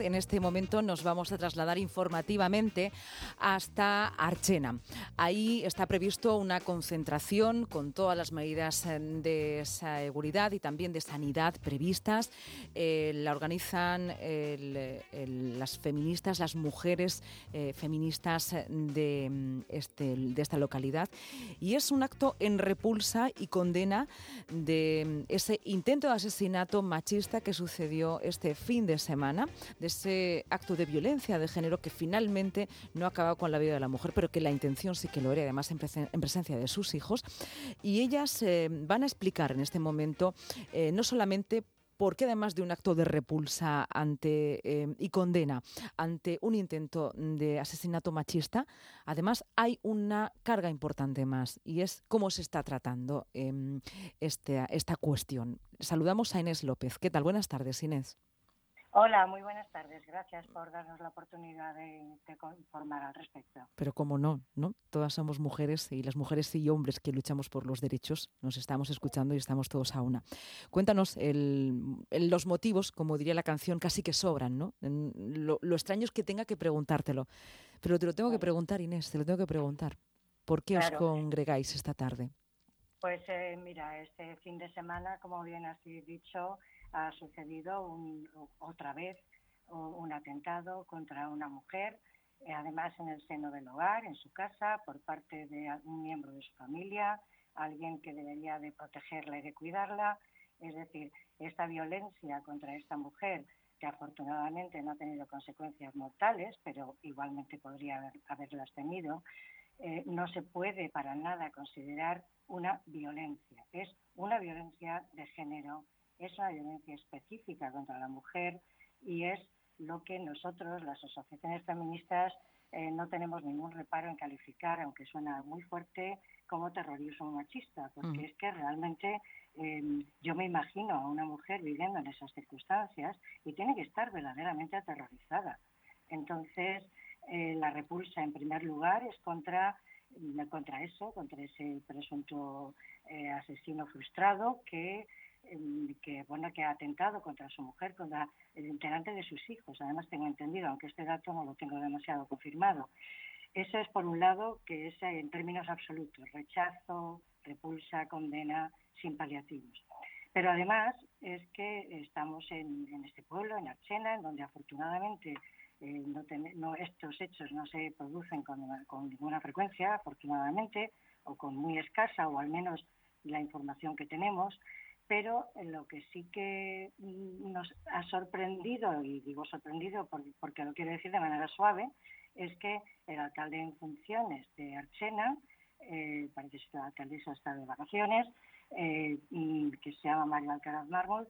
En este momento nos vamos a trasladar informativamente hasta Archena. Ahí está previsto una concentración con todas las medidas eh, de seguridad y también de sanidad previstas. Eh, la organizan las feministas, las mujeres eh, feministas de, este, de esta localidad. Y es un acto en repulsa y condena de ese intento de asesinato machista que sucedió este fin de semana ese acto de violencia de género que finalmente no ha acabado con la vida de la mujer, pero que la intención sí que lo era, además en, presencia de sus hijos. Y ellas eh, van a explicar en este momento eh, no solamente por qué además de un acto de repulsa ante eh, y condena ante un intento de asesinato machista, además hay una carga importante más y es cómo se está tratando em, este, esta cuestión. Saludamos a Inés López. ¿Qué tal? Buenas tardes, Inés. Hola, muy buenas tardes. Gracias por darnos la oportunidad de, informar al respecto. Pero cómo no, ¿no? Todas somos mujeres y las mujeres y hombres que luchamos por los derechos nos estamos escuchando y estamos todos a una. Cuéntanos los motivos, como diría la canción, casi que sobran, ¿no? Lo, extraño es que tenga que preguntártelo. Pero te lo tengo que preguntar, Inés, te lo tengo que preguntar. ¿Por qué os congregáis esta tarde? Pues eh, mira, este fin de semana, como bien has dicho, ha sucedido otra vez un atentado contra una mujer, eh, además en el seno del hogar, en su casa, por parte de un miembro de su familia, alguien que debería de protegerla y de cuidarla. Es decir, esta violencia contra esta mujer, que afortunadamente no ha tenido consecuencias mortales, pero igualmente podría haberlas tenido, eh, no se puede para nada considerar una violencia. Es una violencia de género es una violencia específica contra la mujer y es lo que nosotros, las asociaciones feministas, eh, no tenemos ningún reparo en calificar, aunque suena muy fuerte, como terrorismo machista, porque mm. es que realmente em, yo me imagino a una mujer viviendo en esas circunstancias y tiene que estar verdaderamente aterrorizada. Entonces, eh, la repulsa, en primer lugar, es contra, contra eso, contra ese presunto eh, asesino frustrado que que bueno que ha atentado contra su mujer, contra el integrante de sus hijos. Además tengo entendido, aunque este dato no lo tengo demasiado confirmado. Eso es por un lado que es en términos absolutos, rechazo, repulsa, condena, sin paliativos. Pero además es que estamos en, este pueblo, en Archena, en donde afortunadamente eh, no, estos hechos no se producen con, con ninguna frecuencia, afortunadamente, o con muy escasa, o al menos la información que tenemos pero lo que sí que mm, nos ha sorprendido, y digo sorprendido porque lo quiero decir de manera suave, es que el alcalde en funciones de Archena, eh, parece que la alcaldesa está de vacaciones, eh, que se llama Mario Alcaraz Mármol,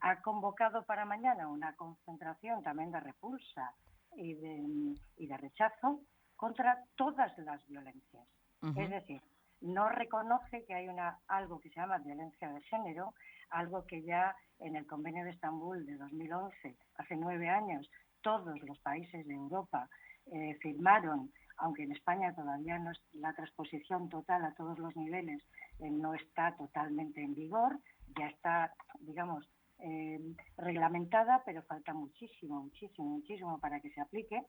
ha convocado para mañana una concentración también de repulsa y de, y de rechazo contra todas las violencias. Es decir, no reconoce que hay una, algo que se llama violencia de género, algo que ya en el Convenio de Estambul de 2011, hace nueve años, todos los países de Europa eh, firmaron, aunque en España todavía no es la transposición total a todos los niveles, eh, no está totalmente en vigor, ya está, digamos, eh, reglamentada, pero falta muchísimo, muchísimo, muchísimo para que se aplique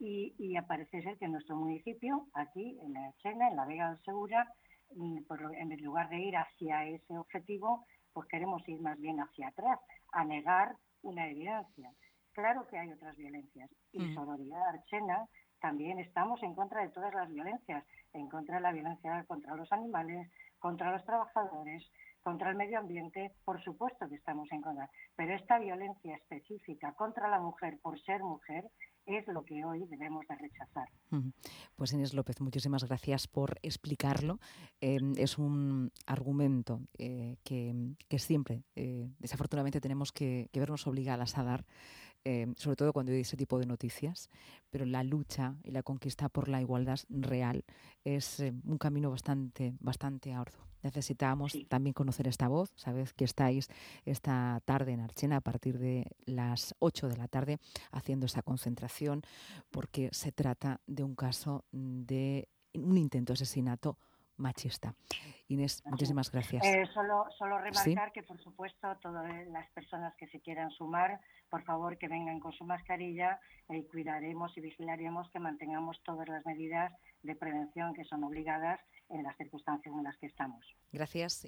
y, y aparece ser que en nuestro municipio, aquí en la Chena, en la Vega del Segura, mm, en lugar de ir hacia ese objetivo, pues queremos ir más bien hacia atrás, a negar una evidencia. Claro que hay otras violencias y mm. Sororidad Archena también estamos en contra de todas las violencias, en contra de la violencia contra los animales, contra los trabajadores, contra el medio ambiente, por supuesto que estamos en contra, pero esta violencia específica contra la mujer por ser mujer es lo que hoy debemos de rechazar. Pues Inés López, muchísimas gracias por explicarlo. Em, es un argumento eh, que, siempre, eh, desafortunadamente, tenemos que, vernos obligadas a dar, em, sobre todo cuando hay ese tipo de noticias, pero la lucha y la conquista por la igualdad real es un camino bastante, bastante arduo. Necesitamos también conocer esta voz. Sabes que estáis esta tarde en Archena a partir de las 8 de la tarde haciendo esa concentración porque se trata de un caso de un intento de asesinato machista. Inés, muchísimas gracias. Eh, solo, solo remarcar que, por supuesto, todas las personas que se quieran sumar, por favor, que vengan con su mascarilla y cuidaremos y vigilaremos que mantengamos todas las medidas de prevención que son obligadas en las circunstancias en las que estamos. Gracias.